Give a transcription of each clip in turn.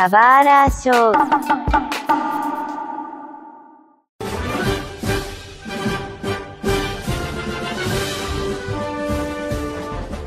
Kawara Show.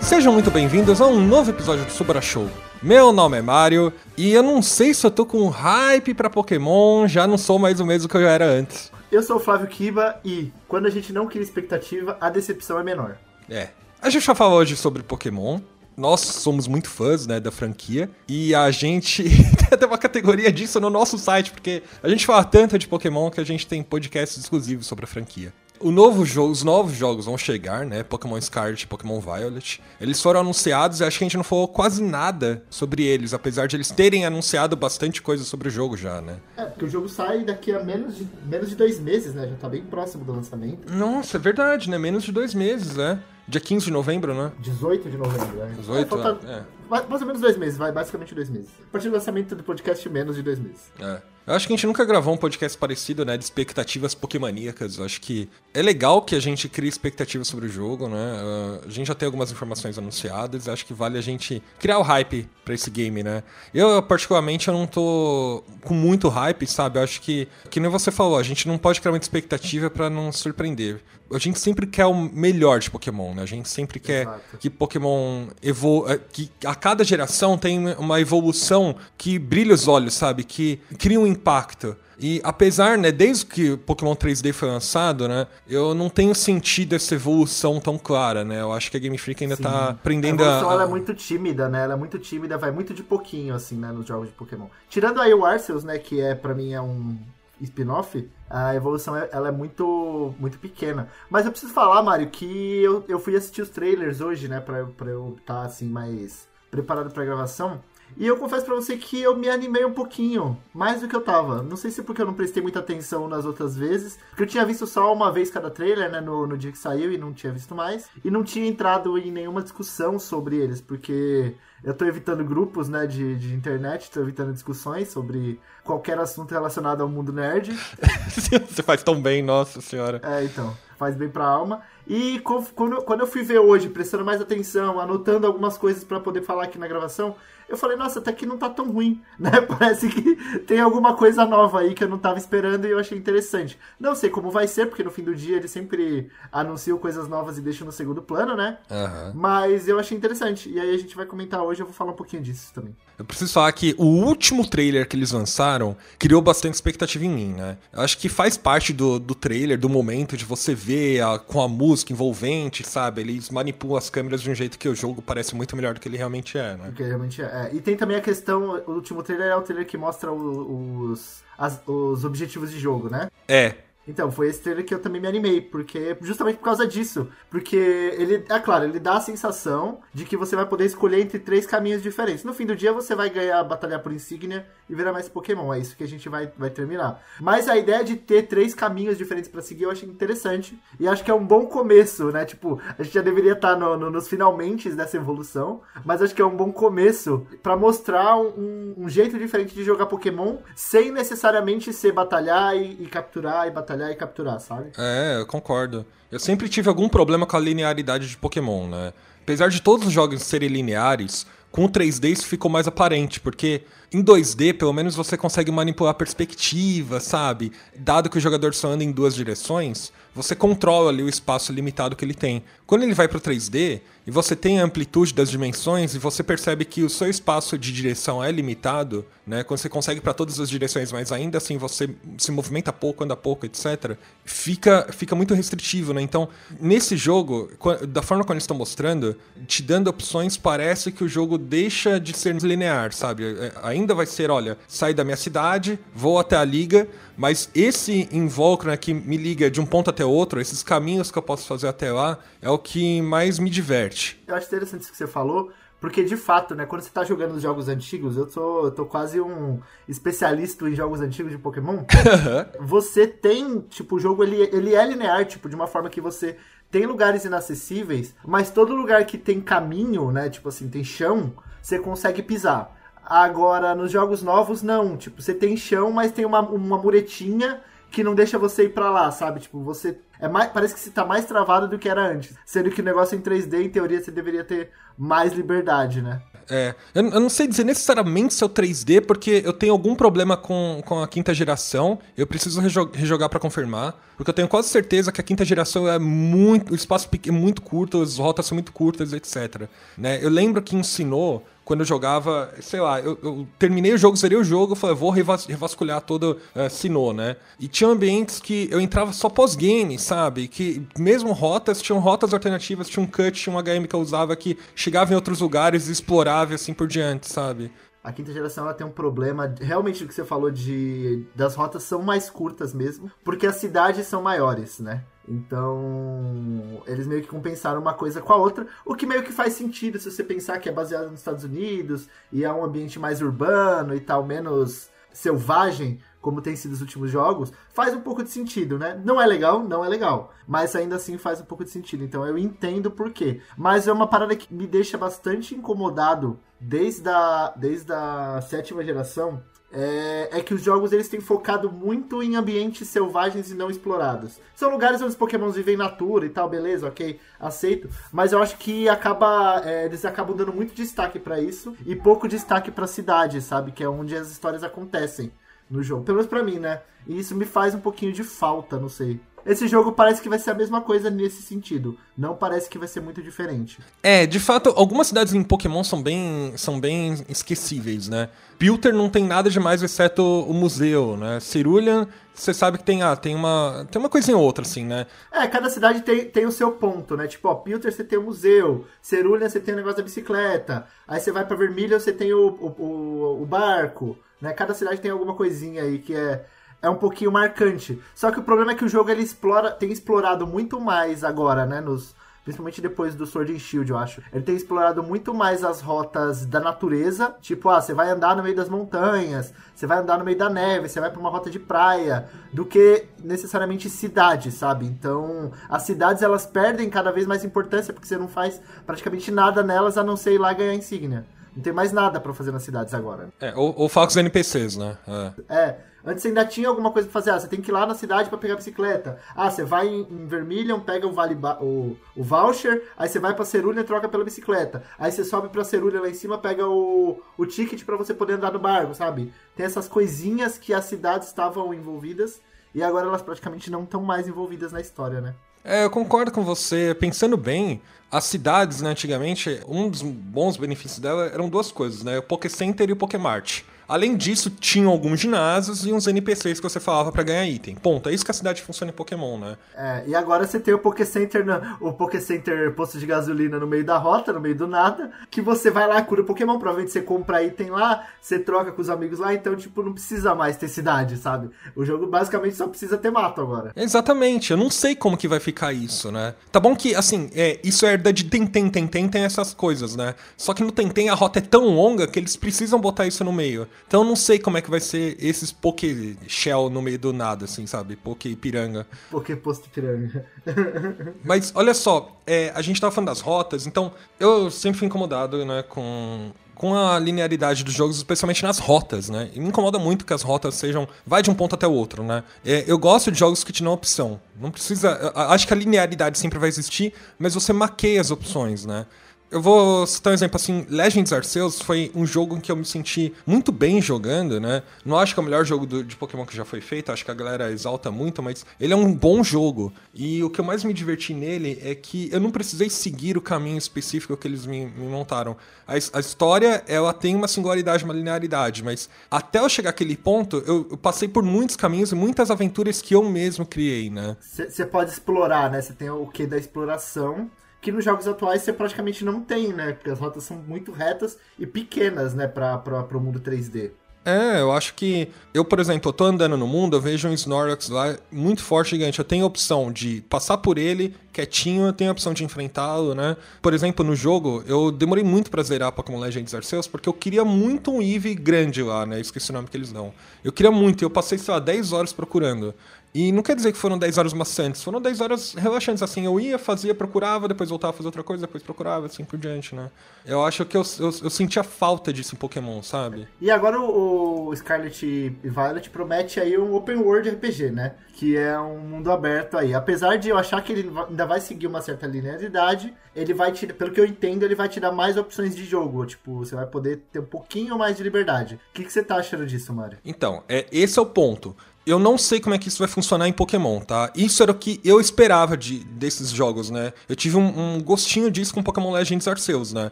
Sejam muito bem-vindos a um novo episódio do Subara Show. Meu nome é Mario e eu não sei se eu tô com hype pra Pokémon, já não sou mais o mesmo que eu era antes. Eu sou o Flávio Kiba e quando a gente não cria expectativa, a decepção é menor. É. A gente vai falar hoje sobre Pokémon. Nós somos muito fãs, né, da franquia. E a gente tem uma categoria disso no nosso site, porque a gente fala tanto de Pokémon que a gente tem podcasts exclusivos sobre a franquia. O novo jogo, os novos jogos vão chegar, né? Pokémon Scarlet e Pokémon Violet. Eles foram anunciados e acho que a gente não falou quase nada sobre eles, apesar de eles terem anunciado bastante coisa sobre o jogo já, né? É, porque o jogo sai daqui a menos de, menos de dois meses, né? Já tá bem próximo do lançamento. Nossa, é verdade, né? Menos de dois meses, né? Dia 15 de novembro, né? 18 de novembro, né? 18, é, falta, é. Mais, ou menos dois meses, vai, basicamente dois meses. A partir do lançamento do podcast, menos de dois meses. É. Eu acho que a gente nunca gravou um podcast parecido, né, de expectativas pokémoníacas. Eu acho que é legal que a gente crie expectativas sobre o jogo, né? Uh, a gente já tem algumas informações anunciadas, acho que vale a gente criar o hype para esse game, né? Eu, particularmente, eu não tô com muito hype, sabe? Eu acho que, que nem você falou, a gente não pode criar muita expectativa para não surpreender. A gente sempre quer o melhor de Pokémon, né? A gente sempre quer Exato. que Pokémon evolu que a cada geração tem uma evolução que brilha os olhos, sabe? Que cria um impacto. E apesar, né, desde que o Pokémon 3D foi lançado, né, eu não tenho sentido essa evolução tão clara, né? Eu acho que a Game Freak ainda Sim. tá aprendendo a evolução, a... ela é muito tímida, né? Ela é muito tímida, vai muito de pouquinho, assim, né? Nos jogos de Pokémon. Tirando aí o Arceus, né? Que é, pra mim, é um spin-off, a evolução é- ela é muito muito pequena. Mas eu preciso falar, Mário, que eu, eu fui assistir os trailers hoje, né, pra, pra eu estar assim mais preparado pra gravação. E eu confesso pra você que eu me animei um pouquinho, mais do que eu tava. Não sei se é porque eu não prestei muita atenção nas outras vezes, porque eu tinha visto só uma vez cada trailer, né, no, no dia que saiu e não tinha visto mais. E não tinha entrado em nenhuma discussão sobre eles, porque eu tô evitando grupos, né, de, de internet, tô evitando discussões sobre qualquer assunto relacionado ao mundo nerd. Você faz tão bem, nossa senhora. É, então, faz bem pra alma. E quando, quando eu fui ver hoje, prestando mais atenção, anotando algumas coisas pra poder falar aqui na gravação, eu falei, nossa, até que não tá tão ruim, né? Parece que tem alguma coisa nova aí que eu não tava esperando e eu achei interessante. Não sei como vai ser, porque no fim do dia eles sempre anunciam coisas novas e deixam no segundo plano, né? Aham. Mas eu achei interessante. E aí a gente vai comentar hoje, eu vou falar um pouquinho disso também. Eu preciso falar que o último trailer que eles lançaram criou bastante expectativa em mim, né? Eu acho que faz parte do, do trailer, do momento de você ver a- com a música envolvente, sabe? Eles manipulam as câmeras de um jeito que o jogo parece muito melhor do que ele realmente é, né? Porque realmente é. é. E tem também a questão, o último trailer é o trailer que mostra os, as- os objetivos de jogo, né? É, Então, foi esse trailer que eu também me animei, porque justamente por causa disso. Porque ele, é claro, ele dá a sensação de que você vai poder escolher entre três caminhos diferentes. No fim do dia, você vai ganhar, batalhar por insígnia e virar mais Pokémon. É isso que a gente vai, vai terminar. Mas a ideia de ter três caminhos diferentes pra seguir eu achei interessante. E acho que é um bom começo, né? Tipo, a gente já deveria estar no- no- nos finalmente dessa evolução. Mas acho que é um bom começo pra mostrar um, um- um jeito diferente de jogar Pokémon sem necessariamente ser batalhar e, e capturar e batalhar e capturar, sabe? É, eu concordo. Eu sempre tive algum problema com a linearidade de Pokémon, né? Apesar de todos os jogos serem lineares, com o 3D isso ficou mais aparente, porque em 2D, pelo menos você consegue manipular a perspectiva, sabe? Dado que o jogador só anda em duas direções, você controla ali o espaço limitado que ele tem. Quando ele vai pro 3D e você tem a amplitude das dimensões e você percebe que o seu espaço de direção é limitado, né? Quando você consegue para todas as direções, mas ainda assim você se movimenta pouco, anda pouco, etc. Fica, fica muito restritivo, né? Então, nesse jogo, da forma como eles estão mostrando, te dando opções, parece que o jogo deixa de ser linear, sabe? É, Ainda vai ser, olha, sai da minha cidade, vou até a liga, mas esse invólucro né, que me liga de um ponto até outro, esses caminhos que eu posso fazer até lá, é o que mais me diverte. Eu acho interessante isso que você falou, porque de fato, né, quando você tá jogando os jogos antigos, eu tô, eu tô quase um especialista em jogos antigos de Pokémon. você tem, tipo, o jogo ele, ele é linear, tipo, de uma forma que você tem lugares inacessíveis, mas todo lugar que tem caminho, né, tipo assim, tem chão, você consegue pisar. Agora, nos jogos novos, não. Tipo, você tem chão, mas tem uma, uma muretinha que não deixa você ir pra lá, sabe? Tipo, você. É mais, parece que você tá mais travado do que era antes. Sendo que o negócio em 3D, em teoria, você deveria ter mais liberdade, né? É, eu, eu, não sei dizer necessariamente se é o 3D, porque eu tenho algum problema com, com a quinta geração. Eu preciso rejogar para confirmar. Porque eu tenho quase certeza que a quinta geração é muito. O espaço é muito curto, as rotas são muito curtas, etc. Né? Eu lembro que ensinou quando eu jogava, sei lá, eu, eu terminei o jogo, zerei o jogo, falei, vou revas revasculhar todo uh, né? E tinha ambientes que eu entrava só pós-game, sabe? Que mesmo rotas, tinham rotas alternativas, tinha um cut, tinha um HM que eu usava que chegava em outros lugares e explorava assim por diante, sabe? A quinta geração ela tem um problema, realmente o que você falou de das rotas são mais curtas mesmo, porque as cidades são maiores, né? Então, eles meio que compensaram uma coisa com a outra, o que meio que faz sentido se você pensar que é baseado nos Estados Unidos e é um ambiente mais urbano e tal, menos selvagem, como tem sido os últimos jogos, faz um pouco de sentido, né? Não é legal, não é legal, mas ainda assim faz um pouco de sentido. Então eu entendo por quê. Mas é uma parada que me deixa bastante incomodado desde a, desde a sétima geração, é, é, que os jogos eles têm focado muito em ambientes selvagens e não explorados. São lugares onde os pokémons vivem natura e tal, beleza, ok, aceito. Mas eu acho que acaba é, eles acabam dando muito destaque para isso e pouco destaque para cidade, sabe? Que é onde as histórias acontecem no jogo. Pelo menos pra mim, né? E isso me faz um pouquinho de falta, não sei. Esse jogo parece que vai ser a mesma coisa nesse sentido. Não parece que vai ser muito diferente. É, de fato, algumas cidades em Pokémon são bem, são bem esquecíveis, né? Pilter não tem nada demais exceto o museu, né? Cerulean, você sabe que tem, ah, tem uma tem uma coisinha ou outra, assim, né? É, cada cidade tem, tem o seu ponto, né? Tipo, ó, Pilter você tem o museu, Cerulean você tem o negócio da bicicleta, aí você vai pra Vermilion você tem o, o, o, o barco, né? Cada cidade tem alguma coisinha aí que é é um pouquinho marcante. Só que o problema é que o jogo ele explora, tem explorado muito mais agora, né, nos principalmente depois do Sword and Shield, eu acho. Ele tem explorado muito mais as rotas da natureza, tipo, ah, você vai andar no meio das montanhas, você vai andar no meio da neve, você vai para uma rota de praia, do que necessariamente cidade, sabe? Então, as cidades elas perdem cada vez mais importância porque você não faz praticamente nada nelas a não ser ir lá ganhar insígnia. Não tem mais nada para fazer nas cidades agora. É, ou, ou foca os NPCs, né? É. é. Antes você ainda tinha alguma coisa pra fazer. Ah, você tem que ir lá na cidade para pegar a bicicleta. Ah, você vai em, em Vermilion, pega o, vale o, o voucher, aí você vai pra Cerulha e troca pela bicicleta. Aí você sobe pra Cerulha lá em cima, pega o, o ticket para você poder andar no barco, sabe? Tem essas coisinhas que as cidades estavam envolvidas e agora elas praticamente não estão mais envolvidas na história, né? É, eu concordo com você. Pensando bem, as cidades, né, antigamente, um dos bons benefícios dela eram duas coisas, né? O Poké Center e o Pokémart. Além disso, tinham alguns ginásios e uns NPCs que você falava para ganhar item. Ponto. É isso que a cidade funciona em Pokémon, né? É, e agora você tem o Poké Center, o Poké Center posto de gasolina no meio da rota, no meio do nada, que você vai lá, cura Pokémon, provavelmente você compra item lá, você troca com os amigos lá, então, tipo, não precisa mais ter cidade, sabe? O jogo basicamente só precisa ter mato agora. Exatamente. Eu não sei como que vai ficar isso, né? Tá bom que, assim, é, isso é herda de Tentem, Tentem tem essas coisas, né? Só que no Tentem a rota é tão longa que eles precisam botar isso no meio. Então eu não sei como é que vai ser esses Poké Shell no meio do nada, assim, sabe? Poké Piranga. Poké Posto Piranga. Mas olha só, é, a gente tava falando das rotas, então eu sempre fui incomodado, né, com com a linearidade dos jogos, especialmente nas rotas, né? E me incomoda muito que as rotas sejam. Vai de um ponto até o outro, né? É, eu gosto de jogos que te dão opção. Não precisa. Acho que a linearidade sempre vai existir, mas você maqueia as opções, né? Eu vou citar um exemplo assim, Legends Arceus foi um jogo em que eu me senti muito bem jogando, né? Não acho que é o melhor jogo do, de Pokémon que já foi feito, acho que a galera exalta muito, mas ele é um bom jogo. E o que eu mais me diverti nele é que eu não precisei seguir o caminho específico que eles me, me montaram. A, a, história, ela tem uma singularidade, uma linearidade, mas até eu chegar àquele ponto, eu, eu passei por muitos caminhos e muitas aventuras que eu mesmo criei, né? Você pode explorar, né? Você tem o que da exploração que nos jogos atuais você praticamente não tem, né? Porque as rotas são muito retas e pequenas, né, para o mundo 3D. É, eu acho que. Eu, por exemplo, eu tô andando no mundo, eu vejo um Snorlax lá muito forte, gigante. Eu tenho a opção de passar por ele quietinho, eu tenho a opção de enfrentá-lo, né? Por exemplo, no jogo, eu demorei muito pra zerar Pokémon Legends Arceus, porque eu queria muito um Eevee grande lá, né? Esqueci o nome que eles dão. Eu queria muito, e eu passei, sei lá, 10 horas procurando. E não quer dizer que foram 10 horas maçantes, foram 10 horas relaxantes, assim, eu ia, fazia, procurava, depois voltava a fazer outra coisa, depois procurava, assim por diante, né? Eu acho que eu, eu, eu sentia falta disso em Pokémon, sabe? E agora o, o Scarlet e Violet promete aí um open world RPG, né? Que é um mundo aberto aí. Apesar de eu achar que ele ainda vai seguir uma certa linearidade, ele vai te, pelo que eu entendo, ele vai te dar mais opções de jogo. Tipo, você vai poder ter um pouquinho mais de liberdade. O que, que você tá achando disso, Mário? Então, é, esse é o ponto. Eu não sei como é que isso vai funcionar em Pokémon, tá? Isso era o que eu esperava de, desses jogos, né? Eu tive um, um gostinho disso com Pokémon Legends Arceus, né?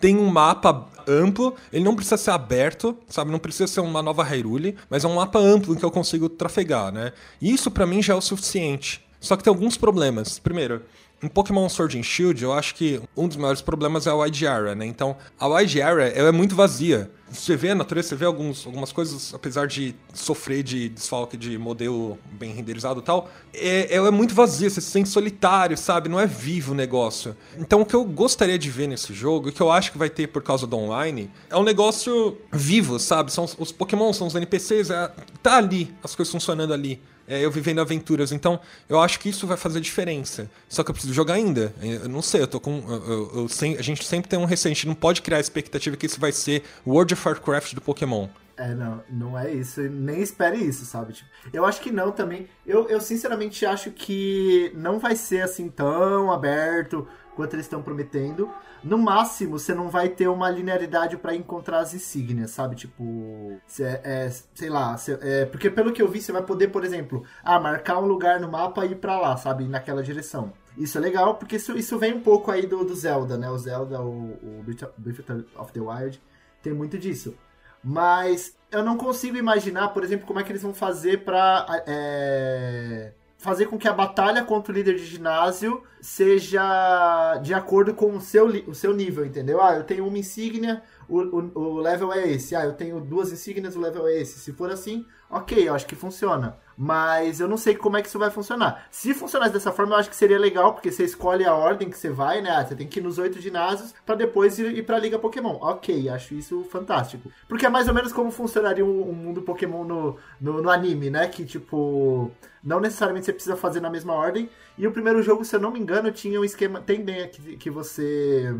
Tem um mapa amplo, ele não precisa ser aberto, sabe? Não precisa ser uma nova Hyrule, mas é um mapa amplo em que eu consigo trafegar, né? E isso para mim já é o suficiente. Só que tem alguns problemas. Primeiro, em Pokémon Sword and Shield, eu acho que um dos maiores problemas é a Wide Area, né? Então, a Wide Area ela é muito vazia. Você vê a natureza, você vê alguns, algumas coisas, apesar de sofrer de desfalque de modelo bem renderizado e tal, é, ela é muito vazia, você se sente solitário, sabe? Não é vivo o negócio. Então, o que eu gostaria de ver nesse jogo, e que eu acho que vai ter por causa do online, é um negócio vivo, sabe? São os, os Pokémon, são os NPCs, é, tá ali, as coisas funcionando ali é, eu vivendo aventuras. Então, eu acho que isso vai fazer diferença. Só que eu preciso jogar ainda. Eu não sei, eu tô com. Eu, eu, eu, a gente sempre tem um gente não pode criar a expectativa que isso vai ser World of Warcraft do Pokémon. É, não, não é isso. Nem espere isso, sabe? Tipo, eu acho que não também. Eu, eu sinceramente acho que não vai ser assim tão aberto quanto eles estão prometendo. No máximo, você não vai ter uma linearidade para encontrar as insígnias, sabe? Tipo, cê, é, sei lá, cê, é, porque pelo que eu vi, você vai poder, por exemplo, ah, marcar um lugar no mapa e ir pra lá, sabe? Naquela direção. Isso é legal, porque isso, isso vem um pouco aí do, do Zelda, né? O Zelda, o, o Breath of the Wild, tem muito disso. Mas eu não consigo imaginar, por exemplo, como é que eles vão fazer pra. É fazer com que a batalha contra o líder de ginásio seja de acordo com o seu, o seu nível, entendeu? Ah, eu tenho uma insígnia, o, o, o level é esse. Ah, eu tenho duas insígnias, o level é esse. Se for assim, ok, eu acho que funciona. Mas eu não sei como é que isso vai funcionar. Se funcionasse dessa forma, eu acho que seria legal, porque você escolhe a ordem que você vai, né? Ah, você tem que ir nos oito ginásios para depois ir, ir pra Liga Pokémon. Ok, acho isso fantástico. Porque é mais ou menos como funcionaria um, um mundo Pokémon no, no, no, anime, né? Que tipo. Não necessariamente você precisa fazer na mesma ordem. E o primeiro jogo, se eu não me engano, tinha um esquema. Tem bem que, que você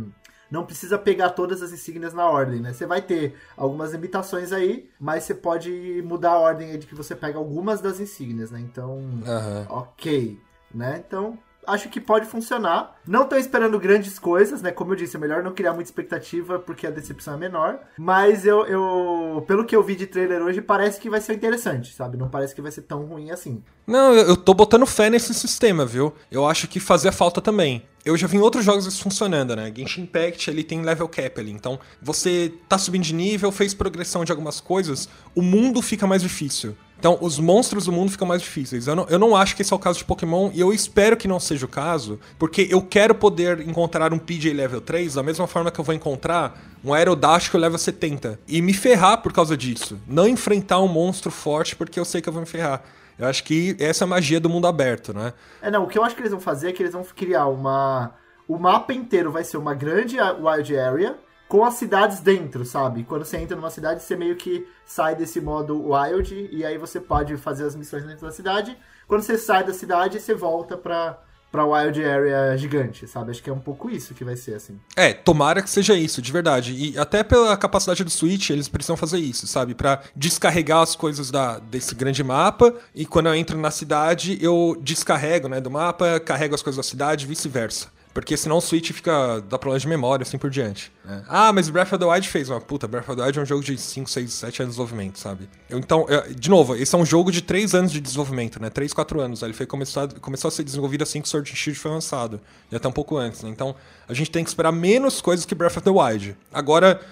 não precisa pegar todas as insígnias na ordem, né? Você vai ter algumas limitações aí, mas você pode mudar a ordem de que você pega algumas das insígnias, né? Então, uhum. ok, né? Então, acho que pode funcionar. Não tô esperando grandes coisas, né? Como eu disse, é melhor não criar muita expectativa porque a decepção é menor. Mas eu, eu pelo que eu vi de trailer hoje, parece que vai ser interessante, sabe? Não parece que vai ser tão ruim assim. Não, eu tô botando fé nesse sistema, viu? Eu acho que fazia falta também eu já vi em outros jogos isso funcionando, né? Genshin Impact ele tem level cap ali. Então, você tá subindo de nível, fez progressão de algumas coisas, o mundo fica mais difícil. Então, os monstros do mundo ficam mais difíceis. Eu não, eu não acho que esse é o caso de Pokémon, e eu espero que não seja o caso, porque eu quero poder encontrar um PJ level 3 da mesma forma que eu vou encontrar um Aerodástico level 70. E me ferrar por causa disso. Não enfrentar um monstro forte porque eu sei que eu vou me ferrar. Eu acho que essa é a magia do mundo aberto, né? É, não, o que eu acho que eles vão fazer é que eles vão criar uma. O mapa inteiro vai ser uma grande wild area com as cidades dentro, sabe? Quando você entra numa cidade, você meio que sai desse modo wild e aí você pode fazer as missões dentro da cidade. Quando você sai da cidade, você volta pra pra Wild Area gigante, sabe? Acho que é um pouco isso que vai ser, assim. É, tomara que seja isso, de verdade. E até pela capacidade do Switch, eles precisam fazer isso, sabe? Para descarregar as coisas da, desse grande mapa e quando eu entro na cidade, eu descarrego, né, do mapa, carrego as coisas da cidade e vice-versa. Porque senão o Switch fica. dá problema de memória, assim por diante. Né? Ah, mas Breath of the Wild fez. Uma puta, Breath of the Wild é um jogo de 5, 6, 7 anos de desenvolvimento, sabe? Eu, então, eu, de novo, esse é um jogo de 3 anos de desenvolvimento, né? 3, 4 anos. Ele foi começado, começou a ser desenvolvido assim que Sword and Shield foi lançado. E até um pouco antes, né? Então, a gente tem que esperar menos coisas que Breath of the Wild. Agora,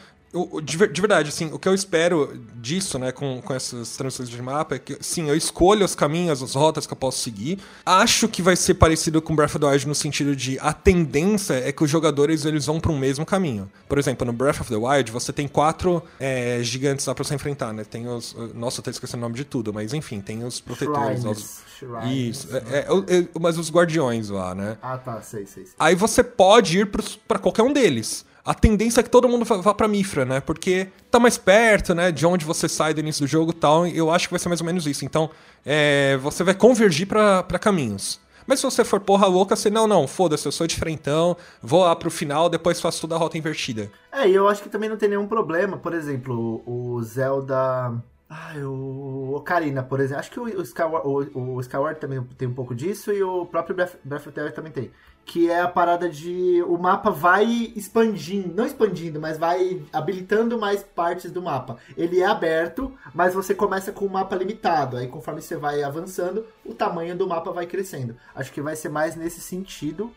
de, de, verdade, assim, o que eu espero disso, né, com, com essas transições de mapa é que, sim, eu escolho os caminhos, as rotas que eu posso seguir. Acho que vai ser parecido com Breath of the Wild no sentido de a tendência é que os jogadores eles vão para um mesmo caminho. Por exemplo, no Breath of the Wild você tem quatro é, gigantes lá para você enfrentar, né? Tem os, nossa, eu tô esquecendo o nome de tudo, mas enfim, tem os protetores, Shrines. os, Shrines, Isso, é, é, é, mas os guardiões lá, né? Ah, tá, sei, sei. sei. Aí você pode ir para qualquer um deles a tendência é que todo mundo vá pra Mifra, né? Porque tá mais perto, né? De onde você sai do início do jogo e tal. Eu acho que vai ser mais ou menos isso. Então, é, você vai convergir para caminhos. Mas se você for porra louca, você, não, não, foda-se, eu sou de frentão, vou lá pro final, depois faço toda a rota invertida. É, e eu acho que também não tem nenhum problema. Por exemplo, o Zelda. Ah, o Ocarina, por exemplo. Acho que o, Skyward, o, o Skyward também tem um pouco disso e o próprio Breath, Breath of the Wild também tem. Que é a parada de o mapa vai expandindo, não expandindo, mas vai habilitando mais partes do mapa. Ele é aberto, mas você começa com o mapa limitado. Aí conforme você vai avançando, o tamanho do mapa vai crescendo. Acho que vai ser mais nesse sentido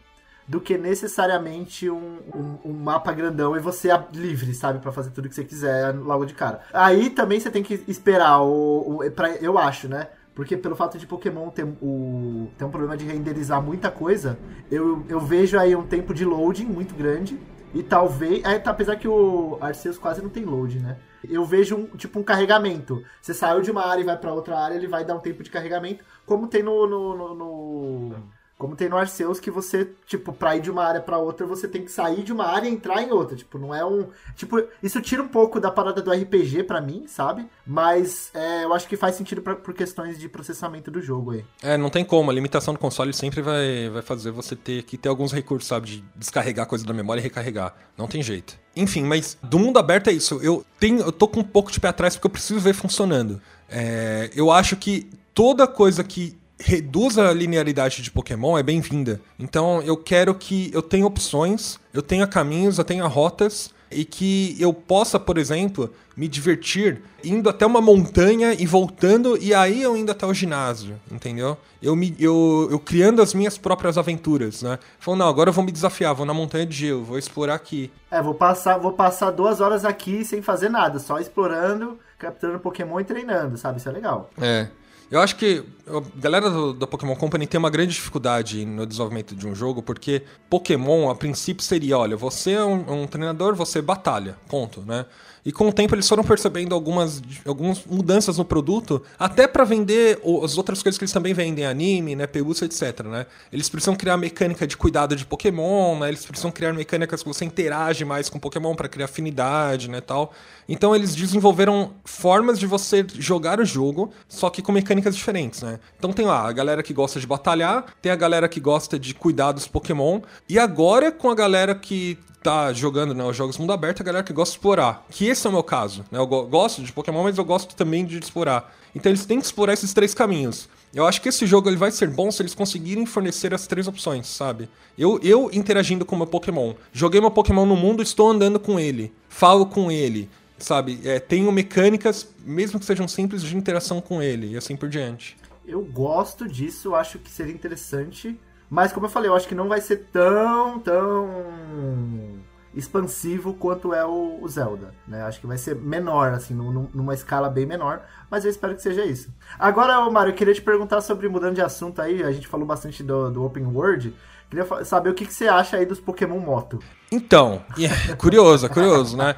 do que necessariamente um, um, um, mapa grandão e você é livre, sabe, para fazer tudo que você quiser logo de cara. Aí também você tem que esperar o, o pra, eu acho, né? Porque pelo fato de Pokémon ter, o, ter um problema de renderizar muita coisa, eu, eu vejo aí um tempo de loading muito grande. E talvez. É, tá, apesar que o Arceus quase não tem load, né? Eu vejo um, tipo um carregamento. Você saiu de uma área e vai para outra área, ele vai dar um tempo de carregamento, como tem no, no, no, no como tem no Arceus que você, tipo, pra ir de uma área para outra, você tem que sair de uma área e entrar em outra. Tipo, não é um. Tipo, isso tira um pouco da parada do RPG para mim, sabe? Mas é, eu acho que faz sentido pra, por questões de processamento do jogo aí. É, não tem como. A limitação do console sempre vai, vai fazer você ter que ter alguns recursos, sabe? De descarregar coisa da memória e recarregar. Não tem jeito. Enfim, mas do mundo aberto é isso. Eu, tenho, eu tô com um pouco de pé atrás porque eu preciso ver funcionando. É, eu acho que toda coisa que reduz a linearidade de Pokémon é bem-vinda. Então eu quero que eu tenha opções, eu tenha caminhos, eu tenha rotas e que eu possa, por exemplo, me divertir indo até uma montanha e voltando e aí eu indo até o ginásio, entendeu? Eu me eu, eu criando as minhas próprias aventuras, né? Falando, não, agora eu vou me desafiar, vou na montanha de gelo, vou explorar aqui. É, vou passar, vou passar duas horas aqui sem fazer nada, só explorando, capturando Pokémon e treinando, sabe? Isso é legal. É. Eu acho que a galera da Pokémon Company tem uma grande dificuldade no desenvolvimento de um jogo, porque Pokémon, a princípio, seria: olha, você é um, um treinador, você batalha, ponto, né? E com o tempo eles foram percebendo algumas, algumas mudanças no produto, até para vender as outras coisas que eles também vendem, anime, né, pelúcia, etc, né? Eles precisam criar mecânica de cuidado de Pokémon, né? Eles precisam criar mecânicas que você interage mais com Pokémon para criar afinidade, né, tal. Então eles desenvolveram formas de você jogar o jogo, só que com mecânicas diferentes, né? Então tem lá a galera que gosta de batalhar, tem a galera que gosta de cuidar dos Pokémon, e agora com a galera que tá jogando né, os jogos mundo aberto, a galera que gosta de explorar. Que esse é o meu caso. Né? Eu gosto de Pokémon, mas eu gosto também de explorar. Então eles têm que explorar esses três caminhos. Eu acho que esse jogo ele vai ser bom se eles conseguirem fornecer as três opções, sabe? Eu, eu interagindo com meu Pokémon. Joguei meu Pokémon no mundo, estou andando com ele. Falo com ele. Sabe? É, tenho mecânicas, mesmo que sejam simples, de interação com ele. E assim por diante. Eu gosto disso, acho que seria interessante mas, como eu falei, eu acho que não vai ser tão, tão expansivo quanto é o, o Zelda, né? Acho que vai ser menor, assim, numa escala bem menor, mas eu espero que seja isso. Agora, Mário, eu queria te perguntar sobre, mudando de assunto aí, a gente falou bastante do, do Open World, queria saber o que, que você acha aí dos Pokémon Moto. Então, yeah, curioso, curioso, né?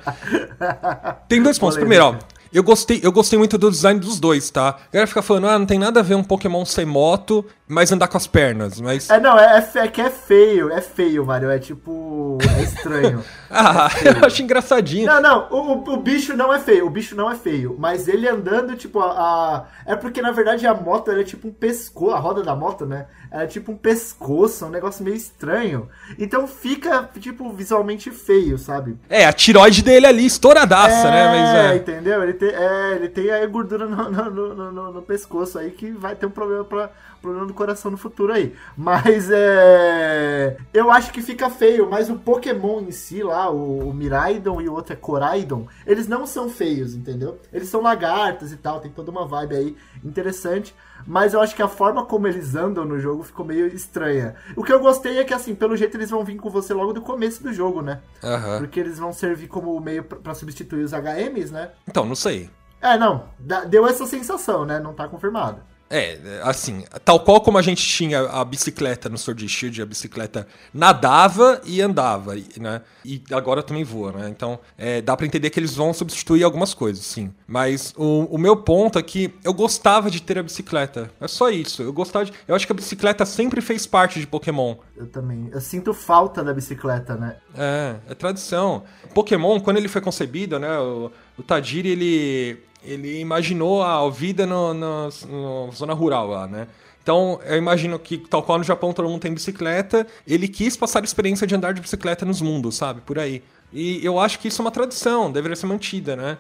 Tem dois pontos. Primeiro, ó, eu gostei, eu gostei muito do design dos dois, tá? A galera fica falando, ah, não tem nada a ver um Pokémon sem moto, mas andar com as pernas, mas... É, não, é, é, é que é feio, é feio, Mario, é tipo, é estranho. ah, é eu acho engraçadinho. Não, não, o, o, bicho não é feio, o bicho não é feio, mas ele andando, tipo, a... a... É porque, na verdade, a moto, ela é tipo um pescoço, a roda da moto, né? Ela é tipo um pescoço, um negócio meio estranho. Então fica, tipo, visualmente feio, sabe? É, a tiroide dele ali, estouradaça, é, né? Mas, é, entendeu? Ele tem, é, ele tem a gordura no, no, no, no, pescoço aí que vai ter um problema para problema do coração no futuro aí. Mas é. Eu acho que fica feio, mas o Pokémon em si lá, o, o Miraidon e o outro é Coraidon, eles não são feios, entendeu? Eles são lagartas e tal, tem toda uma vibe aí interessante. Mas eu acho que a forma como eles andam no jogo ficou meio estranha. O que eu gostei é que, assim, pelo jeito eles vão vir com você logo do começo do jogo, né? Uhum. Porque eles vão servir como meio para substituir os HMs, né? Então, não sei. É, não. Deu essa sensação, né? Não tá confirmado. É, assim, tal qual como a gente tinha a bicicleta no Sword Shield, a bicicleta nadava e andava, né? E agora também voa, né? Então, é, dá para entender que eles vão substituir algumas coisas, sim. Mas o, o, meu ponto é que eu gostava de ter a bicicleta. É só isso. Eu gostava de, Eu acho que a bicicleta sempre fez parte de Pokémon. Eu também. Eu sinto falta da bicicleta, né? É, é tradição. Pokémon, quando ele foi concebido, né? O, o Tajiri, ele ele imaginou a vida na no, no, zona rural lá, né? Então, eu imagino que, tal qual no Japão todo mundo tem bicicleta, ele quis passar a experiência de andar de bicicleta nos mundos, sabe? Por aí. E eu acho que isso é uma tradição, deveria ser mantida, né?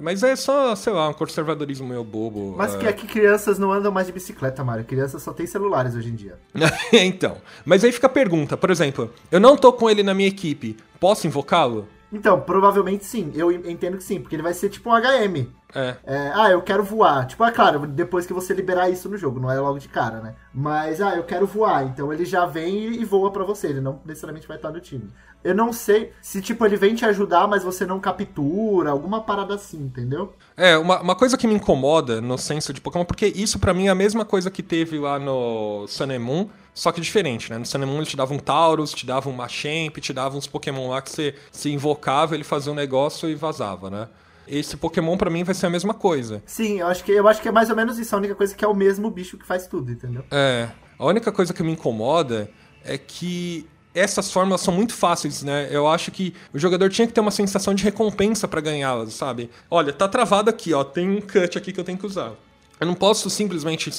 Mas é só, sei lá, um conservadorismo meio bobo. Mas que é que crianças não andam mais de bicicleta, Mário. Crianças só têm celulares hoje em dia. então. Mas aí fica a pergunta, por exemplo, eu não tô com ele na minha equipe, posso invocá-lo? Então, provavelmente sim. Eu entendo que sim, porque ele vai ser tipo um HM. É. é. ah, eu quero voar. Tipo, é claro, depois que você liberar isso no jogo, não é logo de cara, né? Mas, ah, eu quero voar. Então ele já vem e voa para você. Ele não necessariamente vai estar no time. Eu não sei se, tipo, ele vem te ajudar, mas você não captura, alguma parada assim, entendeu? É, uma, uma coisa que me incomoda no senso de Pokémon, porque isso para mim é a mesma coisa que teve lá no Sun só que diferente, né? No Sun ele te dava um Taurus, te dava um Machamp, te dava uns Pokémon lá que você se invocava, ele fazia um negócio e vazava, né? Esse Pokémon para mim vai ser a mesma coisa. Sim, eu acho, que, eu acho que é mais ou menos isso. A única coisa que é o mesmo bicho que faz tudo, entendeu? É. A única coisa que me incomoda é que essas fórmulas são muito fáceis, né? Eu acho que o jogador tinha que ter uma sensação de recompensa para ganhá-las, sabe? Olha, tá travado aqui, ó, tem um cut aqui que eu tenho que usar. Eu não posso simplesmente,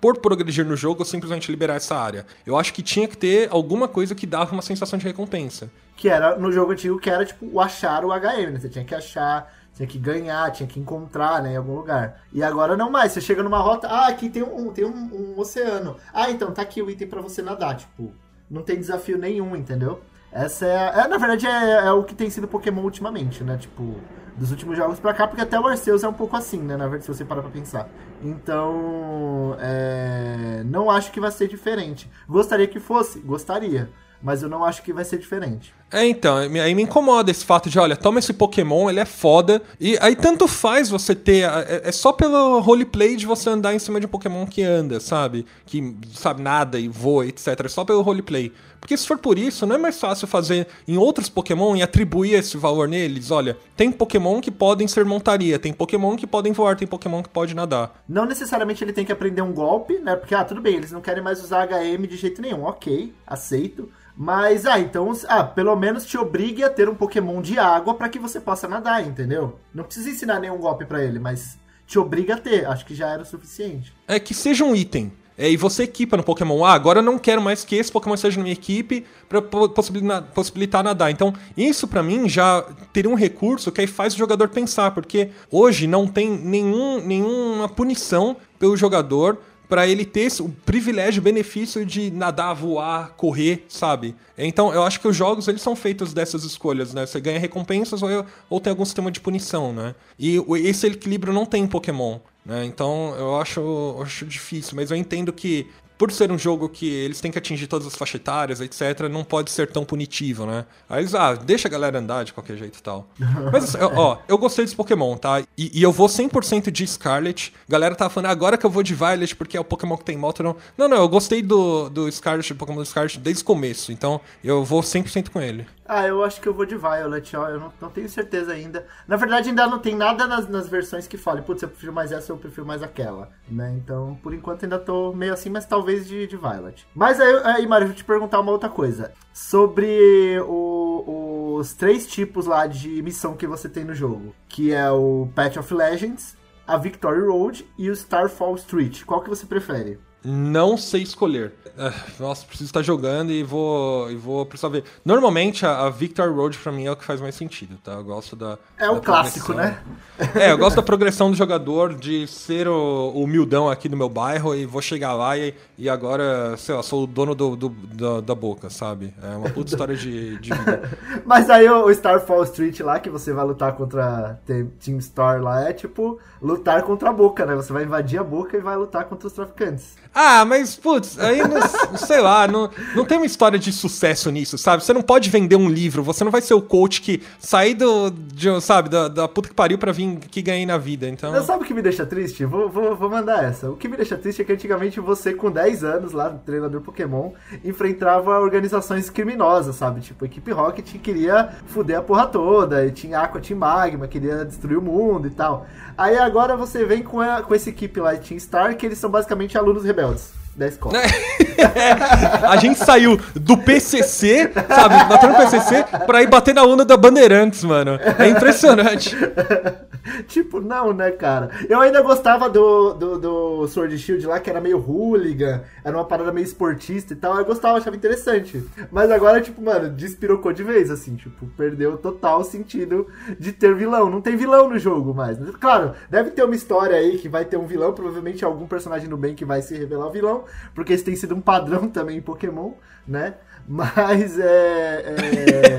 por progredir no jogo, simplesmente liberar essa área. Eu acho que tinha que ter alguma coisa que dava uma sensação de recompensa. Que era, no jogo antigo, que era, tipo, o achar o HM, né? Você tinha que achar, tinha que ganhar, tinha que encontrar, né, em algum lugar. E agora não mais. Você chega numa rota, ah, aqui tem um, tem um, um oceano. Ah, então, tá aqui o item para você nadar, tipo não tem desafio nenhum, entendeu? Essa é, é na verdade, é, é, o que tem sido Pokémon ultimamente, né? Tipo, dos últimos jogos pra cá, porque até o Arceus é um pouco assim, né? Na verdade, se você parar pra pensar. Então, é, não acho que vai ser diferente. Gostaria que fosse? Gostaria mas eu não acho que vai ser diferente. É, então, aí me incomoda esse fato de, olha, toma esse Pokémon, ele é foda, e aí tanto faz você ter, é, é só pelo roleplay de você andar em cima de um Pokémon que anda, sabe? Que, sabe, nada e voa, etc. É só pelo roleplay. Porque se for por isso, não é mais fácil fazer em outros Pokémon e atribuir esse valor neles? Olha, tem Pokémon que podem ser montaria, tem Pokémon que podem voar, tem Pokémon que pode nadar. Não necessariamente ele tem que aprender um golpe, né? Porque, ah, tudo bem, eles não querem mais usar HM de jeito nenhum. Ok, aceito. Mas, ah, então, ah, pelo menos te obrigue a ter um Pokémon de água para que você possa nadar, entendeu? Não precisa ensinar nenhum golpe para ele, mas te obriga a ter. Acho que já era o suficiente. É que seja um item. É, e você equipa no Pokémon. Ah, agora eu não quero mais que esse Pokémon seja na minha equipe para possibilitar, possibilitar nadar. Então, isso para mim já teria um recurso que aí faz o jogador pensar, porque hoje não tem nenhum, nenhuma punição pelo jogador para ele ter o privilégio, o benefício de nadar, voar, correr, sabe? Então, eu acho que os jogos eles são feitos dessas escolhas, né? Você ganha recompensas ou, ou tem algum sistema de punição, né? E esse equilíbrio não tem em Pokémon. Né? Então eu acho, eu acho difícil, mas eu entendo que por ser um jogo que eles têm que atingir todas as faixas etárias, etc., não pode ser tão punitivo, né? Aí eles, ah, deixa a galera andar de qualquer jeito e tal. Mas, ó, eu gostei desse Pokémon, tá? E, e eu vou 100% de Scarlet. Galera tá falando, agora que eu vou de Violet porque é o Pokémon que tem moto, não. Não, não, eu gostei do, do Scarlet, do Pokémon do Scarlet desde o começo, então eu vou 100% com ele. Ah, eu acho que eu vou de Violet, ó. Eu não, não tenho certeza ainda. Na verdade, ainda não tem nada nas, nas versões que fale, putz, eu prefiro mais essa ou eu prefiro mais aquela, né? Então, por enquanto, ainda tô meio assim, mas talvez de, de Violet. Mas aí, aí Mario, eu te perguntar uma outra coisa. Sobre o, os três tipos lá de missão que você tem no jogo. Que é o Patch of Legends, a Victory Road e o Starfall Street. Qual que você prefere? Não sei escolher. É, nossa, preciso estar jogando e vou, e vou precisar ver. Normalmente a, a Victor Road pra mim é o que faz mais sentido, tá? Eu gosto da. É da o clássico, né? É, eu gosto da progressão do jogador, de ser o, o humildão aqui no meu bairro e vou chegar lá e, e agora, sei lá, sou o dono do, do da, da, boca, sabe? É uma puta história de, de vida. Mas aí o Starfall Street lá, que você vai lutar contra Team Star lá, é tipo lutar contra a boca, né? Você vai invadir a boca e vai lutar contra os traficantes. Ah, mas, putz, aí, não, sei lá, não, não tem uma história de sucesso nisso, sabe? Você não pode vender um livro, você não vai ser o coach que sair do, de, sabe, da, da puta que pariu pra vir que ganhei na vida, então... Não, sabe o que me deixa triste? Vou, vou, vou mandar essa. O que me deixa triste é que antigamente você, com 10 anos lá, treinador Pokémon, enfrentava organizações criminosas, sabe? Tipo, a equipe Rocket queria fuder a porra toda, e tinha Aqua, tinha Magma, queria destruir o mundo e tal. Aí agora você vem com, a, com equipe lá, Team Star, que eles são basicamente alunos rebeldes. Da escola. É, a gente saiu do PCC, sabe, batendo no PCC, pra ir bater na onda da Bandeirantes, mano. É impressionante. tipo, não, né, cara? Eu ainda gostava do, do, do Sword Shield lá, que era meio hooligan, era uma parada meio esportista e tal. Eu gostava, achava interessante. Mas agora, tipo, mano, despirocou de vez, assim, tipo, perdeu total sentido de ter vilão. Não tem vilão no jogo mais. Claro, deve ter uma história aí que vai ter um vilão, provavelmente algum personagem no bem que vai se revelar o vilão, porque isso tem sido um padrão também em Pokémon, né? Mas é.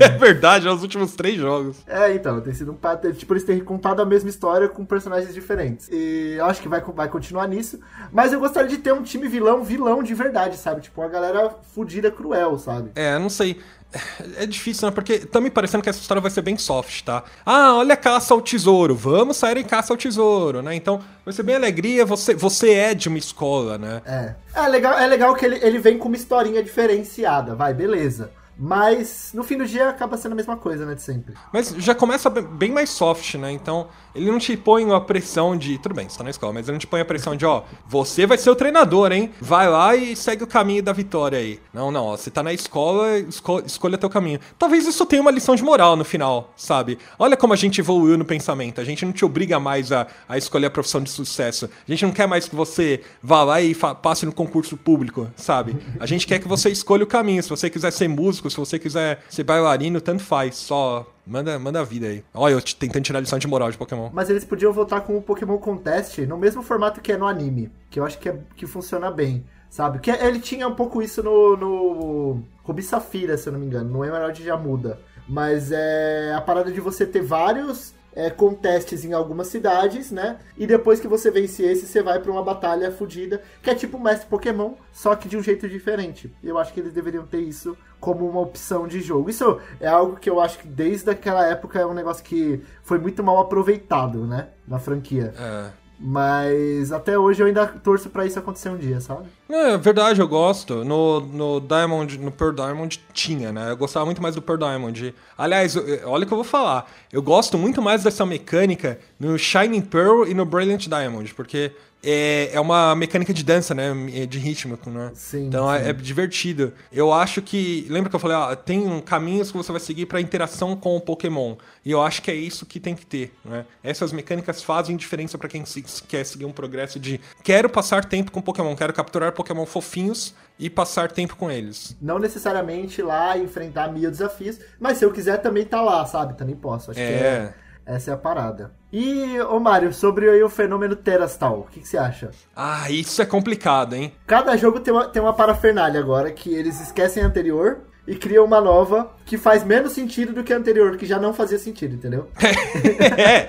É, é verdade, é os últimos três jogos. É, então, tem sido um padrão. Tipo, eles têm contado a mesma história com personagens diferentes. E eu acho que vai, vai continuar nisso. Mas eu gostaria de ter um time vilão, vilão de verdade, sabe? Tipo, uma galera fudida, cruel, sabe? É, não sei. É difícil, né? Porque tá me parecendo que essa história vai ser bem soft, tá? Ah, olha a caça ao tesouro, vamos sair em caça ao tesouro, né? Então, vai ser bem alegria, você, você é de uma escola, né? É. É legal, é legal que ele, ele vem com uma historinha diferenciada, vai, beleza. Mas no fim do dia acaba sendo a mesma coisa, né, de sempre. Mas já começa bem mais soft, né? Então, ele não te põe a pressão de. Tudo bem, você tá na escola, mas ele não te põe a pressão de, ó, você vai ser o treinador, hein? Vai lá e segue o caminho da vitória aí. Não, não, ó, você tá na escola, esco escolha teu caminho. Talvez isso tenha uma lição de moral no final, sabe? Olha como a gente evoluiu no pensamento. A gente não te obriga mais a, a escolher a profissão de sucesso. A gente não quer mais que você vá lá e passe no concurso público, sabe? A gente quer que você escolha o caminho. Se você quiser ser músico, se você quiser ser bailarino, tanto faz. Só Manda, manda a vida aí. Olha, eu tentando tirar a lição de moral de Pokémon. Mas eles podiam voltar com o Pokémon Contest no mesmo formato que é no anime. Que eu acho que, é, que funciona bem. Sabe? Que ele tinha um pouco isso no, no Rubi Safira, se eu não me engano. No Emerald já muda. Mas é a parada de você ter vários é, contestes em algumas cidades, né? E depois que você vence esse, você vai para uma batalha fodida, que é tipo o mestre Pokémon, só que de um jeito diferente. Eu acho que eles deveriam ter isso como uma opção de jogo. Isso é algo que eu acho que desde aquela época é um negócio que foi muito mal aproveitado, né? Na franquia. É. Mas até hoje eu ainda torço para isso acontecer um dia, sabe? É verdade, eu gosto. No, no Diamond, no Pearl Diamond tinha, né? Eu gostava muito mais do Pearl Diamond. Aliás, olha o que eu vou falar. Eu gosto muito mais dessa mecânica no Shining Pearl e no Brilliant Diamond, porque é, é uma mecânica de dança, né? De ritmo, né? Sim, então é, sim. É, é, divertido. Eu acho que. Lembra que eu falei, ó, tem caminhos que você vai seguir para interação com o Pokémon. E eu acho que é isso que tem que ter, né? Essas mecânicas fazem diferença para quem se, quer seguir um progresso de quero passar tempo com Pokémon, quero capturar Pokémon fofinhos e passar tempo com eles. Não necessariamente lá enfrentar mil desafios, mas se eu quiser também tá lá, sabe? Também posso. Acho é. que é essa é a parada. E, ô Mário, sobre o fenômeno Terastal, o que, que, você acha? Ah, isso é complicado, hein? Cada jogo tem uma, tem uma parafernália agora, que eles esquecem a anterior e criam uma nova que faz menos sentido do que a anterior, que já não fazia sentido, entendeu? é.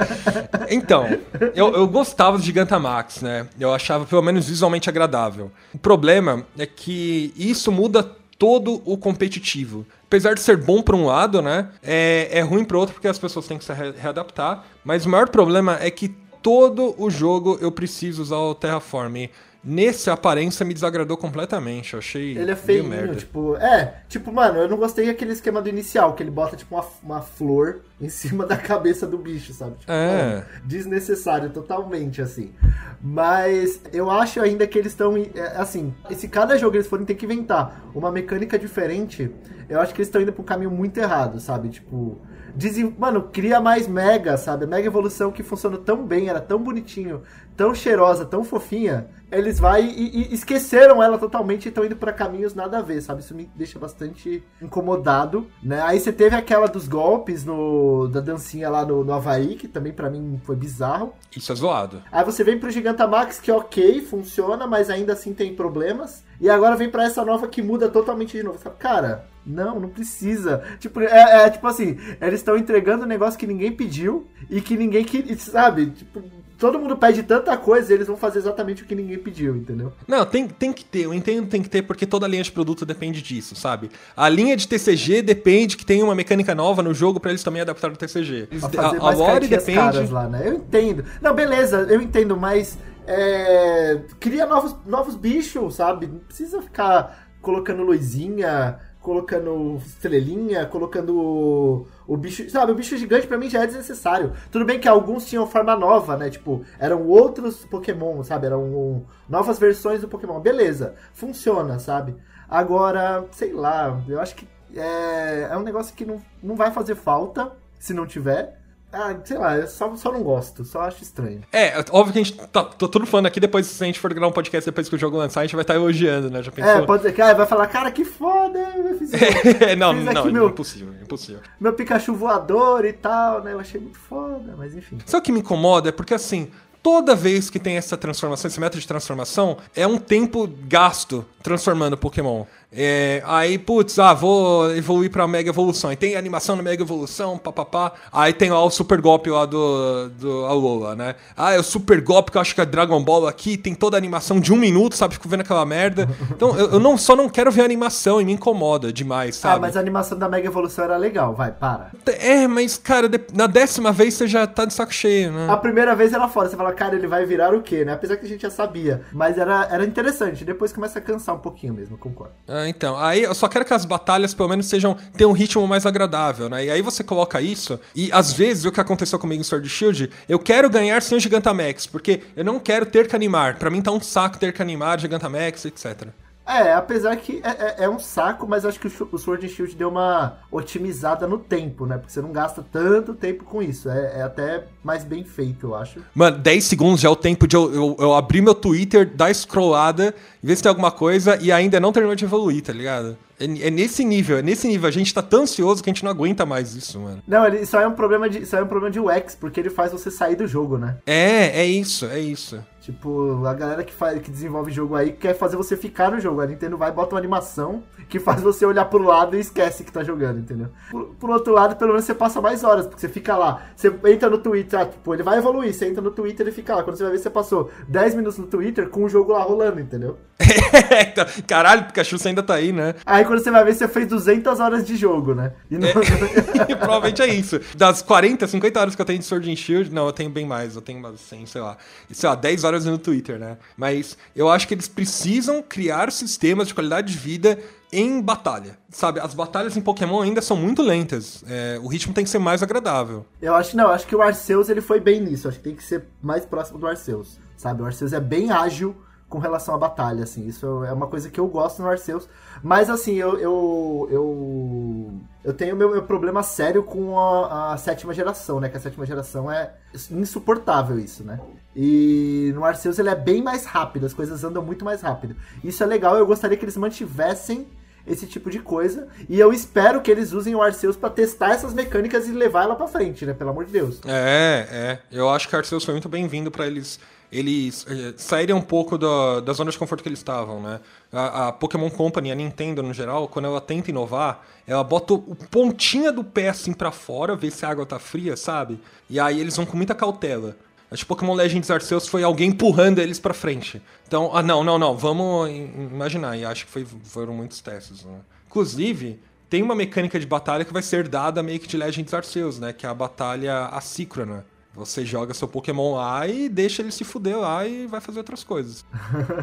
Então, eu, eu gostava do Gigantamax, né? Eu achava pelo menos visualmente agradável. O problema é que isso muda todo o competitivo. Apesar de ser bom para um lado, né? É, é ruim para outro porque as pessoas têm que se readaptar. Mas o maior problema é que todo o jogo eu preciso usar o Terraform. Nesse, a aparência me desagradou completamente. Eu achei. Ele é feio, tipo. É, tipo, mano, eu não gostei daquele esquema do inicial, que ele bota, tipo, uma, uma flor em cima da cabeça do bicho, sabe? Tipo, é. Mano, desnecessário, totalmente, assim. Mas eu acho ainda que eles estão. É, assim, se cada jogo eles forem ter que inventar uma mecânica diferente, eu acho que eles estão indo pro caminho muito errado, sabe? Tipo. Dizem, mano, cria mais Mega, sabe? Mega Evolução que funcionou tão bem, era tão bonitinho, tão cheirosa, tão fofinha. Eles vai e, e esqueceram ela totalmente e estão indo para caminhos nada a ver, sabe? Isso me deixa bastante incomodado, né? Aí você teve aquela dos golpes no da dancinha lá no, no Havaí, que também para mim foi bizarro. Isso é zoado. Aí você vem pro Gigantamax, que ok, funciona, mas ainda assim tem problemas. E agora vem para essa nova que muda totalmente de novo. Sabe? Cara, não, não precisa. Tipo, é, é tipo assim, eles estão entregando um negócio que ninguém pediu e que ninguém que sabe? Tipo, todo mundo pede tanta coisa e eles vão fazer exatamente o que ninguém pediu, entendeu? Não, tem, tem que ter, eu entendo tem que ter porque toda linha de produto depende disso, sabe? A linha de TCG depende que tenha uma mecânica nova no jogo para eles também adaptar o TCG. a, a lore depende. Lá, né? Eu entendo. Não, beleza, eu entendo, mas é, cria novos, novos bichos, sabe? Não precisa ficar colocando luzinha, colocando estrelinha, colocando o, o bicho. Sabe, o bicho gigante pra mim já é desnecessário. Tudo bem que alguns tinham forma nova, né? Tipo, eram outros Pokémon, sabe? Eram um, novas versões do Pokémon. Beleza, funciona, sabe? Agora, sei lá, eu acho que é, é um negócio que não, não vai fazer falta se não tiver. Ah, sei lá, eu só, só não gosto, só acho estranho. É, óbvio que a gente tá, tô tudo falando aqui, depois se a gente for gravar um podcast depois que o jogo lançar, a gente vai estar tá elogiando, né? Já pensou? É, pode ser que ah, vai falar, cara, que foda, eu fiz, é, Não, fiz não, meu, impossível, impossível. Meu Pikachu voador e tal, né? Eu achei muito foda, mas enfim. Sabe o que me incomoda? É porque assim, toda vez que tem essa transformação, esse método de transformação, é um tempo gasto transformando Pokémon. É, aí, putz, ah, vou evoluir pra Mega Evolução. Aí tem animação na Mega Evolução, papapá. Aí tem lá o super golpe lá do, do Alola, né? Ah, é o super golpe que eu acho que é Dragon Ball aqui, tem toda a animação de um minuto, sabe? Fico vendo aquela merda. Então, eu, eu não, só não quero ver a animação e me incomoda demais, sabe? Ah, mas a animação da Mega Evolução era legal, vai, para. É, mas, cara, na décima vez você já tá de saco cheio, né? A primeira vez era foda, você fala, cara, ele vai virar o quê, né? Apesar que a gente já sabia. Mas era, era interessante, depois começa a cansar um pouquinho mesmo, concordo. Ah, então. Aí eu só quero que as batalhas pelo menos sejam tenham um ritmo mais agradável, né? E aí você coloca isso, e às vezes o que aconteceu comigo em Sword Shield, eu quero ganhar sem o Gigantamax, porque eu não quero ter que animar. Para mim tá um saco ter que animar Gigantamax, etc. É, apesar que é, é, é, um saco, mas acho que o Sword and Shield deu uma otimizada no tempo, né? Porque você não gasta tanto tempo com isso. É, é até mais bem feito, eu acho. Mano, 10 segundos já é o tempo de eu, eu, eu abrir meu Twitter, dar scrollada, ver se tem alguma coisa e ainda não terminou de evoluir, tá ligado? É, é, nesse nível, é nesse nível. A gente tá tão ansioso que a gente não aguenta mais isso, mano. Não, ele só é um problema de, só é um problema de UX, porque ele faz você sair do jogo, né? É, é isso, é isso. Tipo, a galera que, faz, que desenvolve jogo aí quer fazer você ficar no jogo. A Nintendo vai e bota uma animação que faz você olhar pro lado e esquece que tá jogando, entendeu? Por, por outro lado, pelo menos você passa mais horas, porque você fica lá. Você entra no Twitter, ah, tipo, ele vai evoluir. Você entra no Twitter e fica lá. Quando você vai ver, você passou 10 minutos no Twitter com o jogo lá rolando, entendeu? Então, caralho, Pikachu você ainda tá aí, né? Aí quando você vai ver, você fez 200 horas de jogo, né? E não... é, provavelmente é isso. Das 40, 50 horas que eu tenho de Sword and Shield, não, eu tenho bem mais. Eu tenho umas 100, sei lá. Sei lá, 10 horas no Twitter, né? Mas eu acho que eles precisam criar sistemas de qualidade de vida em batalha. Sabe, as batalhas em Pokémon ainda são muito lentas. É, o ritmo tem que ser mais agradável. Eu acho não, acho que o Arceus ele foi bem nisso. Acho que tem que ser mais próximo do Arceus. Sabe, o Arceus é bem ágil com relação à batalha, assim. Isso é uma coisa que eu gosto no Arceus. Mas, assim, eu... Eu, eu, eu tenho meu, meu problema sério com a, a, sétima geração, né? Que a sétima geração é insuportável isso, né? E no Arceus ele é bem mais rápido, as coisas andam muito mais rápido. Isso é legal, eu gostaria que eles mantivessem esse tipo de coisa. E eu espero que eles usem o Arceus para testar essas mecânicas e levar ela para frente, né? Pelo amor de Deus. É, é. Eu acho que o Arceus foi muito bem-vindo para eles eles eh, saírem um pouco da, da zona de conforto que eles estavam, né? A, a, Pokémon Company, a Nintendo no geral, quando ela tenta inovar, ela bota o pontinha do pé assim para fora, ver se a água tá fria, sabe? E aí eles vão com muita cautela. Acho que Pokémon Legends Arceus foi alguém empurrando eles para frente. Então, ah, não, não, não, vamos imaginar. E acho que foi, foram muitos testes, né? Inclusive, tem uma mecânica de batalha que vai ser dada meio que de Legends Arceus, né? Que é a batalha assíncrona. Você joga seu Pokémon lá e deixa ele se fuder lá e vai fazer outras coisas.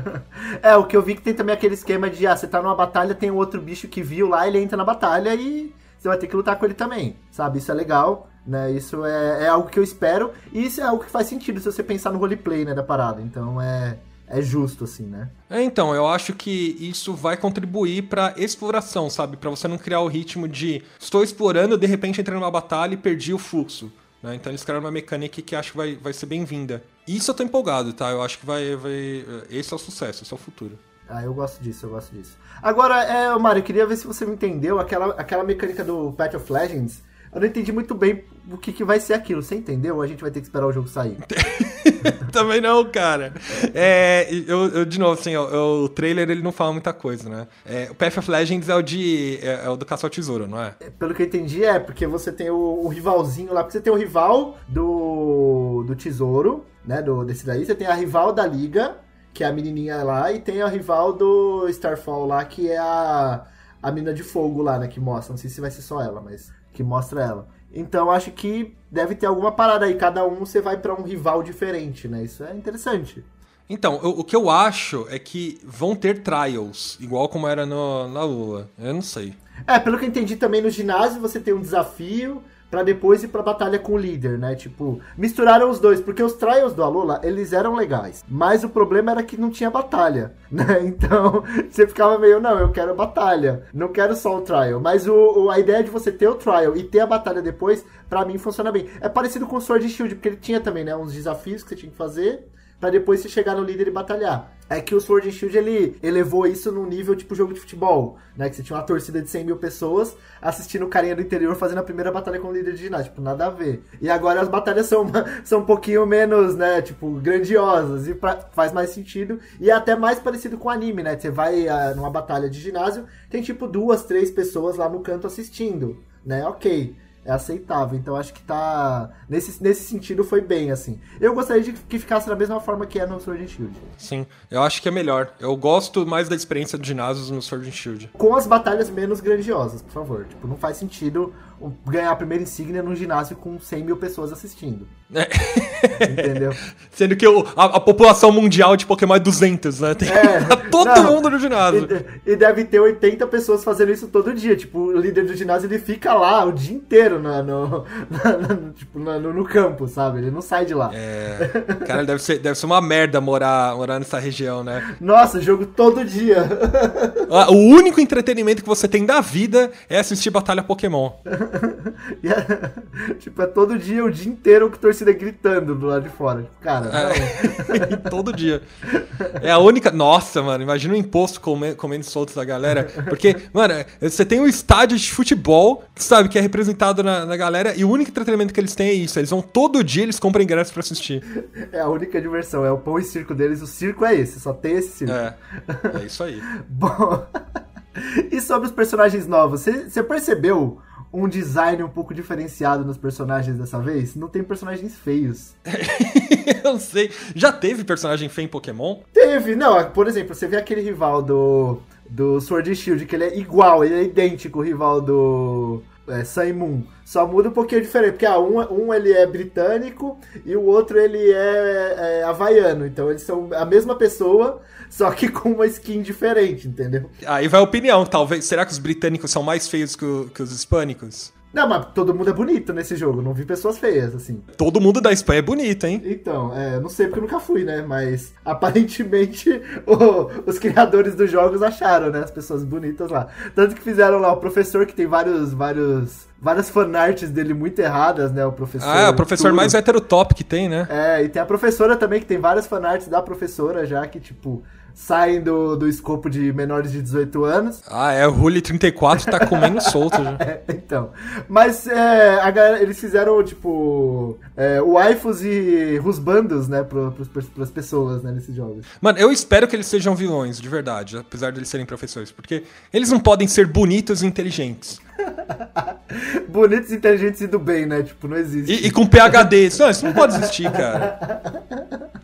é, o que eu vi que tem também aquele esquema de, ah, você tá numa batalha, tem outro bicho que viu lá, ele entra na batalha e você vai ter que lutar com ele também, sabe? Isso é legal, né? Isso é, é algo que eu espero e isso é algo que faz sentido se você pensar no roleplay, né, da parada. Então é é justo, assim, né? É, então, eu acho que isso vai contribuir pra exploração, sabe? Para você não criar o ritmo de estou explorando, de repente entrei numa batalha e perdi o fluxo. Né? Então eles criaram uma mecânica que acho que vai, vai ser bem-vinda. Isso eu tô empolgado, tá? Eu acho que vai, vai. Esse é o sucesso, esse é o futuro. Ah, eu gosto disso, eu gosto disso. Agora, é, Mário, eu queria ver se você me entendeu aquela, aquela mecânica do Path of Legends eu não entendi muito bem o que, que vai ser aquilo. Você entendeu? Ou a gente vai ter que esperar o jogo sair? Também não, cara. É, eu, eu, de novo, assim, o, o, trailer ele não fala muita coisa, né? É, o Path of Legends é o de. É, é, o do caça tesouro, não é? é? Pelo que eu entendi, é, porque você tem o, o, rivalzinho lá, porque você tem o rival do, do tesouro, né? Do, desse daí, você tem a rival da liga, que é a menininha lá, e tem a rival do Starfall lá, que é a, a mina de fogo lá, né? Que mostra. Não sei se vai ser só ela, mas que mostra ela. Então acho que deve ter alguma parada aí. Cada um você vai para um rival diferente, né? Isso é interessante. Então, eu, o que eu acho é que vão ter trials, igual como era no, na Lua. Eu não sei. É, pelo que eu entendi também no ginásio você tem um desafio para depois ir pra batalha com o líder, né? Tipo, misturaram os dois, porque os trials do Alola, eles eram legais, mas o problema era que não tinha batalha, né? Então, você ficava meio, não, eu quero batalha, não quero só o trial, mas o, o a ideia de você ter o trial e ter a batalha depois, para mim funciona bem. É parecido com o Sword Shield, porque ele tinha também, né, uns desafios que você tinha que fazer, para depois você chegar no líder e batalhar. É que o Sword and Shield ele elevou isso num nível tipo jogo de futebol, né? Que você tinha uma torcida de 100 mil pessoas assistindo o carinha do interior fazendo a primeira batalha com o líder de ginásio. Tipo, nada a ver. E agora as batalhas são, são um pouquinho menos, né? Tipo, grandiosas e pra, faz mais sentido. E é até mais parecido com anime, né? Você vai uh, numa batalha de ginásio, tem tipo duas, três pessoas lá no canto assistindo, né? Ok é aceitável. Então acho que tá. Nesse, nesse sentido foi bem, assim. Eu gostaria de que ficasse da mesma forma que é no Sword and Shield. Sim, eu acho que é melhor. Eu gosto mais da experiência de ginásios no Sword and Shield. Com as batalhas menos grandiosas, por favor. Tipo, não faz sentido ganhar a primeira insígnia num ginásio com 100 mil pessoas assistindo. É. Entendeu? Sendo que o, a, a, população mundial de Pokémon é 200, né? Tem é, todo não, mundo no ginásio. E, e, deve ter 80 pessoas fazendo isso todo dia. Tipo, o líder do ginásio ele fica lá o dia inteiro no, no, no, tipo, no, no, campo, sabe? Ele não sai de lá. É. Cara, deve ser, deve ser uma merda morar, morar nessa região, né? Nossa, jogo todo dia. O único entretenimento que você tem da vida é assistir Batalha Pokémon. é, tipo, é todo dia, o dia inteiro, que torcida gritando do lado de fora. Cara, é. todo dia. É a única. Nossa, mano, imagina o imposto comendo, comendo soltos da galera. Porque, mano, você tem um estádio de futebol, sabe, que é representado na, na galera, e o único entretenimento que eles têm é isso. Eles vão todo dia, eles compram ingressos pra assistir. É a única diversão, é o pão e circo deles. O circo é esse, só tem esse circo. É, é isso aí. Bom. e sobre os personagens novos, você percebeu um design um pouco diferenciado nos personagens dessa vez. Não tem personagens feios. eu sei. Já teve personagem feio em Pokémon? Teve, não. Por exemplo, você vê aquele rival do, do Sword Shield, que ele é igual, ele é idêntico ao rival do é, Moon. Só muda um pouquinho diferente, porque ah, um, um ele é britânico e o outro ele é, é havaiano. Então eles são a mesma pessoa, só que com uma skin diferente, entendeu? Aí vai a opinião, talvez. Será que os britânicos são mais feios que, o, que os hispânicos? Não, mas todo mundo é bonito nesse jogo, não vi pessoas feias, assim. Todo mundo da Espanha é bonito, hein? Então, é, não sei porque eu nunca fui, né? Mas aparentemente o, os criadores dos jogos acharam, né? As pessoas bonitas lá. Tanto que fizeram lá o professor que tem vários, vários várias fanarts dele muito erradas, né? O professor. Ah, o professor Turo. mais heterotop que tem, né? É, e tem a professora também, que tem várias fanarts da professora já, que, tipo, saem do, do escopo de menores de 18 anos. Ah, é, o Rule 34 tá comendo solto já. É, então. Mas é, a galera, eles fizeram, tipo, é, waifus e rusbandos, né, pro, pros, pras pessoas, né, nesses jogos. Mano, eu espero que eles sejam vilões, de verdade, apesar de eles serem professores, porque eles não podem ser bonitos e inteligentes. bonitos, inteligentes e do bem, né? Tipo, não existe. E, e com PHD. Não, isso não pode existir, cara.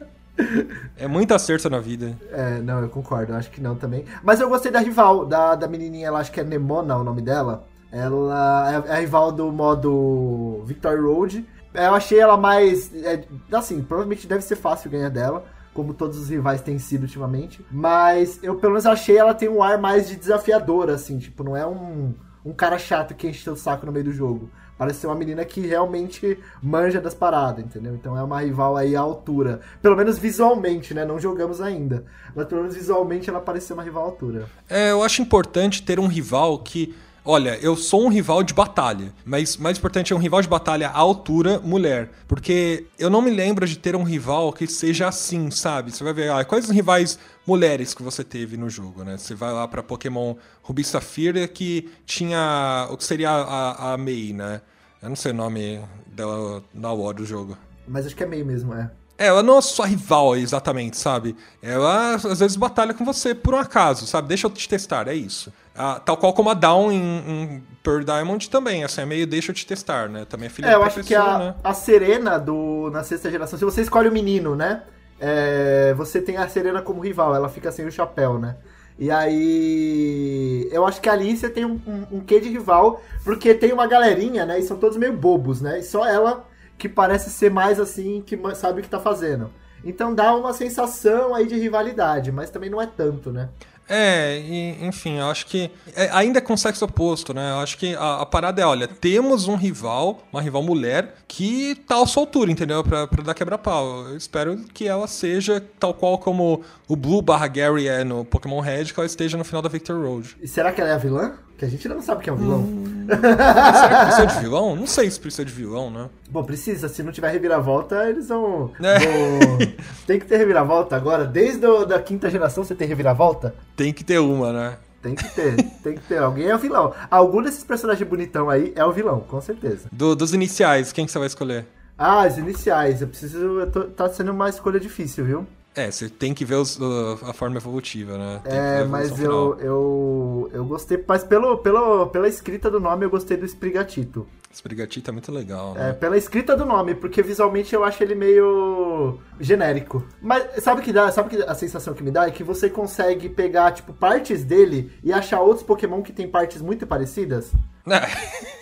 É muito acerto na vida. É, não, eu concordo, eu acho que não também. Mas eu gostei da rival, da, da menininha, ela acho que é Nemona o nome dela. Ela é, é a rival do modo Victory Road. Eu achei ela mais. É, assim, provavelmente deve ser fácil ganhar dela, como todos os rivais têm sido ultimamente. Mas eu pelo menos achei ela tem um ar mais de desafiadora, assim, tipo, não é um, um cara chato que enche o saco no meio do jogo. Parece ser uma menina que realmente manja das paradas, entendeu? Então é uma rival aí à altura. Pelo menos visualmente, né? Não jogamos ainda. Mas pelo menos visualmente ela parece ser uma rival à altura. É, eu acho importante ter um rival que. Olha, eu sou um rival de batalha, mas mais importante é um rival de batalha à altura mulher. Porque eu não me lembro de ter um rival que seja assim, sabe? Você vai ver, ah, quais os rivais mulheres que você teve no jogo, né? Você vai lá para Pokémon Ruby Safira que tinha o que seria a, a Mei, né? Eu não sei o nome dela na hora do jogo. Mas acho que é Mei mesmo, é. É, ela não é sua rival exatamente, sabe? Ela às vezes batalha com você por um acaso, sabe? Deixa eu te testar, é isso. Ah, tal qual como a Down em, em Pearl Diamond também, assim, é meio deixa eu te testar, né? Também é filha é, eu acho que a, né? a Serena do, na sexta geração, se você escolhe o menino, né? é, você tem a Serena como rival, ela fica sem o chapéu, né? E aí. Eu acho que a Alicia tem um, um, um quê de rival, porque tem uma galerinha, né? E são todos meio bobos, né? E só ela que parece ser mais assim, que sabe o que tá fazendo. Então dá uma sensação aí de rivalidade, mas também não é tanto, né? É, e, enfim, eu acho que é, ainda é com sexo oposto, né? Eu acho que a, a, parada é, olha, temos um rival, uma rival mulher, que tá à sua altura, entendeu? Pra, pra dar quebra-pau. Eu espero que ela seja tal qual como o Blue barra Gary é no Pokémon Red, que ela esteja no final da Victor Road. E será que ela é a vilã? Que a gente não sabe quem é o vilão. Hum... será que precisa de vilão? Não sei se precisa de vilão, né? Bom, precisa. Se não tiver reviravolta, eles vão. É. vão... tem que ter reviravolta agora. Desde a da quinta geração você tem reviravolta? Tem que ter uma, né? Tem que ter, tem que ter. Alguém é o vilão. Algum desses personagens bonitão aí é o vilão, com certeza. Do, dos iniciais, quem que você vai escolher? Ah, os iniciais. Eu preciso. Eu tô, tá sendo uma escolha difícil, viu? É, você tem que ver os, a forma evolutiva, né? Tem é, mas eu, eu, eu gostei, mas pelo, pelo, pela escrita do nome eu gostei do Sprigatito. Sprigatito é muito legal, né? É, pela escrita do nome, porque visualmente eu acho ele meio genérico. Mas sabe que dá, sabe que a sensação que me dá é que você consegue pegar tipo partes dele e achar outros Pokémon que tem partes muito parecidas.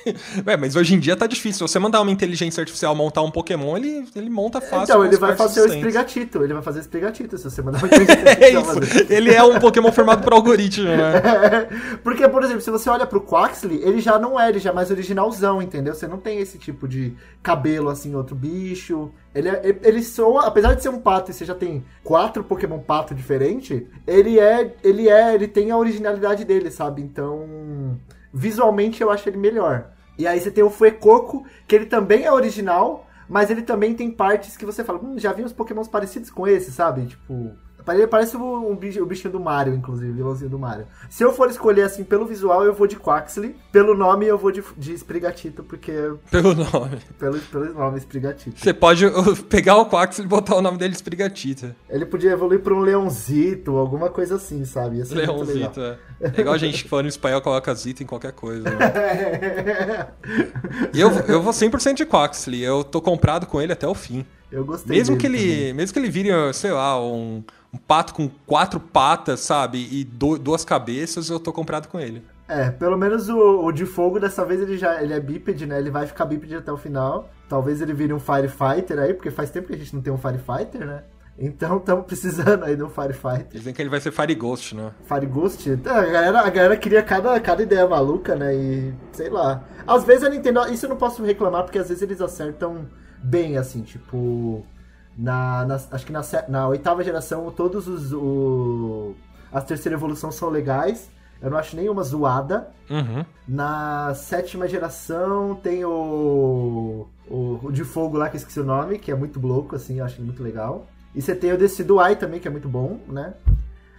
É, mas hoje em dia tá difícil. Você mandar uma inteligência artificial montar um Pokémon, ele, ele monta fácil. Então, ele vai fazer o Sprigatito. Ele vai fazer o Sprigatito se você mandar uma inteligência é isso. Ele é um Pokémon formado por algoritmo, né? É, porque, por exemplo, se você olha pro Quaxley, ele já não é, ele já é mais originalzão, entendeu? Você não tem esse tipo de cabelo assim, outro bicho. Ele, é, ele soa, apesar de ser um pato e você já tem quatro Pokémon pato diferentes, ele é, ele é, ele tem a originalidade dele, sabe? Então visualmente eu acho ele melhor. E aí você tem o Fuecoco, que ele também é original, mas ele também tem partes que você fala, hum, já vi uns pokémons parecidos com esse, sabe? Tipo, ele parece o, o bichinho do Mario, inclusive, o vilãozinho do Mario. Se eu for escolher, assim, pelo visual, eu vou de Quaxley. Pelo nome, eu vou de, de Sprigatito, porque... Pelo nome. Pelo, pelo nome, Sprigatito. Você pode pegar o Quaxley e botar o nome dele Sprigatito. Ele podia evoluir pra um Leãozito, alguma coisa assim, sabe? Leãozito, é. É igual a gente que falando espanhol coloca Zito em qualquer coisa. Né? e eu, eu vou 100% de Quaxley. Eu tô comprado com ele até o fim. Eu gostei mesmo que ele Mesmo que ele vire, sei lá, um um pato com quatro patas, sabe? E do, duas cabeças, eu tô comprado com ele. É, pelo menos o, o, de fogo dessa vez ele já ele é bípede, né? Ele vai ficar bípede até o final. Talvez ele vire um Firefighter aí, porque faz tempo que a gente não tem um Firefighter, né? Então estamos precisando aí de um Firefighter. Dizem que ele vai ser Fire Ghost, né? Fire Ghost? É, a galera, a galera queria cada, cada ideia maluca, né? E sei lá. Às vezes a Nintendo. Isso eu não posso reclamar, porque às vezes eles acertam bem, assim, tipo. Na, na, acho que na, na oitava geração, todos os. O, as terceira evolução são legais. Eu não acho nenhuma zoada. Uhum. Na sétima geração tem o, o, o. de fogo lá, que eu esqueci o nome, que é muito louco, assim, eu acho muito legal. E você tem o Decidueye também, que é muito bom, né?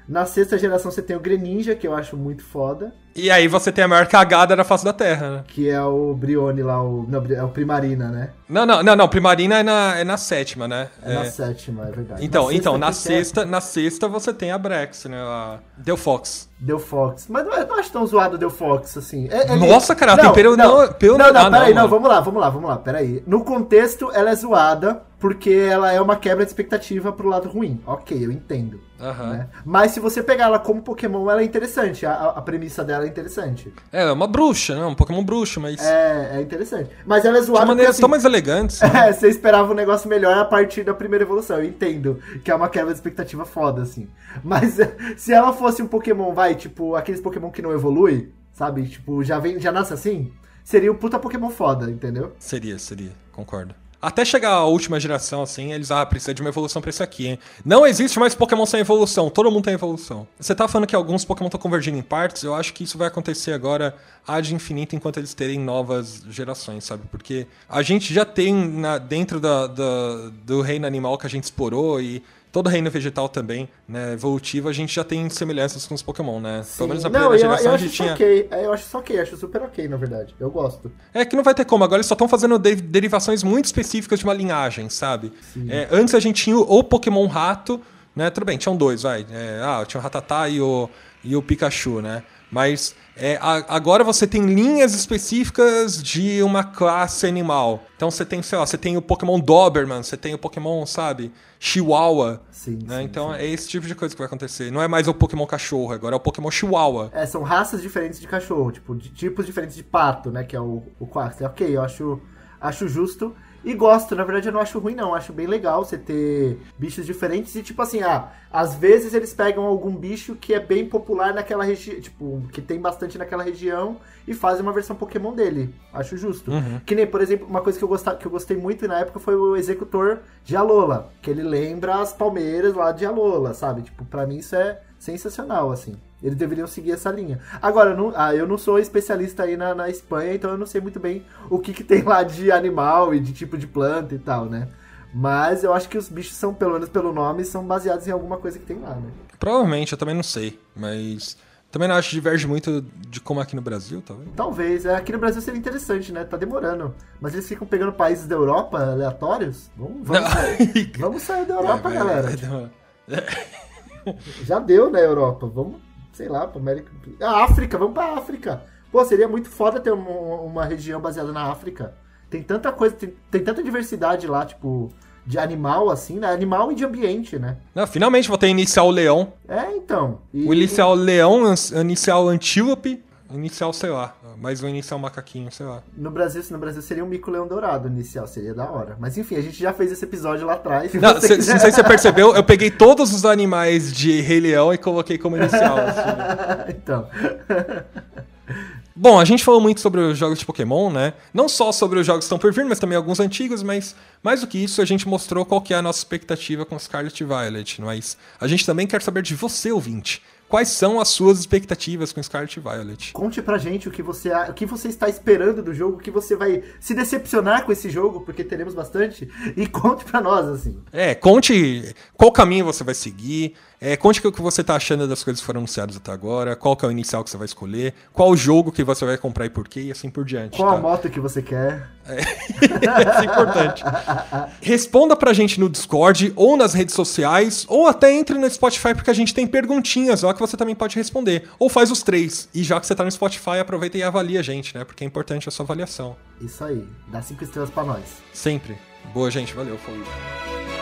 Na sexta geração você tem o Greninja, que eu acho muito foda. E aí você tem a maior cagada na face da Terra, né? Que é o Brione lá, o, não, é o Primarina, né? Não, não, não, não, Primarina é na, é na sétima, né? É, é... na sétima, é verdade. Então, na então na sexta, na sexta você tem a Brex, né? A Delphox. Delphox. Mas não, é, não acho tão zoado o Delphox, assim. É, é Nossa, cara, não, tempero não. Não, pelo... não, não, ah, peraí, não, não, vamos lá, vamos lá, vamos lá, peraí. No contexto, ela é zoada porque ela é uma quebra de expectativa pro lado ruim. Ok, eu entendo. Uhum. Né? Mas se você pegar ela como Pokémon, ela é interessante. A, a premissa dela é interessante. É, é uma bruxa, né? Um Pokémon bruxo, mas. É, é interessante. Mas ela é zoada. De maneiras assim, tão mais elegantes. Né? É, você esperava um negócio melhor a partir da primeira evolução. Eu entendo que é uma quebra de expectativa foda, assim. Mas se ela fosse um Pokémon, vai, tipo, aqueles Pokémon que não evolui, sabe? Tipo, já vem, já nasce assim, seria um puta Pokémon foda, entendeu? Seria, seria, concordo. Até chegar a última geração, assim, eles, ah, precisa de uma evolução pra esse aqui, hein? Não existe mais Pokémon sem evolução, todo mundo tem evolução. Você tá falando que alguns Pokémon estão convergindo em partes, eu acho que isso vai acontecer agora ad infinito enquanto eles terem novas gerações, sabe? Porque a gente já tem na, dentro da, da, do reino animal que a gente explorou e todo reino vegetal também, né, evolutivo, a gente já tem semelhanças com os Pokémon, né? Sim. Pelo menos na primeira não, geração eu, eu a gente tinha. Okay. É, eu acho isso ok, acho super ok, na verdade. Eu gosto. É que não vai ter como, agora eles só estão fazendo de derivações muito específicas de uma linhagem, sabe? É, antes a gente tinha o Pokémon rato, né? Tudo bem, tinham dois, vai. É, ah, tinha o Ratatá e o, e o Pikachu, né? Mas é, a, agora você tem linhas específicas de uma classe animal. Então você tem, sei lá, você tem o Pokémon Doberman, você tem o Pokémon, sabe, Chihuahua. Sim, né? sim Então sim. é esse tipo de coisa que vai acontecer. Não é mais o Pokémon cachorro, agora é o Pokémon Chihuahua. É, são raças diferentes de cachorro, tipo, de tipos diferentes de pato, né? Que é o, o Quaxley. Ok, eu acho, acho justo. E gosto, na verdade eu não acho ruim não, acho bem legal você ter bichos diferentes e tipo assim, ah, às vezes eles pegam algum bicho que é bem popular naquela região, tipo, que tem bastante naquela região e fazem uma versão Pokémon dele. Acho justo. Uhum. Que nem, por exemplo, uma coisa que eu, gostava, que eu gostei muito na época foi o Executor de Alola, que ele lembra as palmeiras lá de Alola, sabe? Tipo, pra mim isso é sensacional, assim. Eles deveriam seguir essa linha. Agora, eu não, ah, eu não sou especialista aí na, na Espanha, então eu não sei muito bem o que, que tem lá de animal e de tipo de planta e tal, né? Mas eu acho que os bichos são, pelo menos pelo nome, são baseados em alguma coisa que tem lá, né? Provavelmente, eu também não sei, mas também não acho que diverge muito de como é aqui no Brasil, talvez. Talvez. É, aqui no Brasil seria interessante, né? Tá demorando. Mas eles ficam pegando países da Europa aleatórios? Vamos, vamos, sair. vamos sair da Europa, É, galera. dar uma- Já deu na Europa. Vamos, sei lá, pra América. A África, vamos pra África. Pô, seria muito foda ter uma, uma região baseada na África. Tem tanta coisa, tem, tem tanta diversidade lá, tipo, de animal, assim, né? Animal e de ambiente, né? Não, finalmente vou ter inicial leão. É, então. E- O inicial leão, inicial antílope, inicial, sei lá. Mais um inicial macaquinho, sei lá. No Brasil, no Brasil seria um mico-leão dourado inicial, seria da hora. Mas enfim, a gente já fez esse episódio lá atrás. se Não, você cê- não sei se você percebeu, eu peguei todos os animais de Rei Leão e coloquei como inicial. assim. então. Bom, a gente falou muito sobre os jogos de Pokémon, né? Não só sobre os jogos que estão por vir, mas também alguns antigos, mas mais do que isso, a gente mostrou qual que é a nossa expectativa com Scarlet e Violet. Mas a gente também quer saber de você, ouvinte. Quais são as suas expectativas com Scarlet Violet? Conte pra gente o que você o que você está esperando do jogo, o que você vai se decepcionar com esse jogo, porque teremos bastante, e conte pra nós, assim. É, conte qual caminho você vai seguir, é, conte o que você tá achando das coisas que foram anunciadas até agora, qual que é o inicial que você vai escolher, qual o jogo que você vai comprar e por quê, e assim por diante. Qual a tá? moto que você quer? Isso é importante. Responda pra gente no Discord, ou nas redes sociais, ou até entre no Spotify, porque a gente tem perguntinhas lá que você também pode responder. Ou faz os três. E já que você tá no Spotify, aproveita e avalia a gente, né? Porque é importante a sua avaliação. Isso aí, dá cinco estrelas pra nós. Sempre. Boa, gente. Valeu. Falou.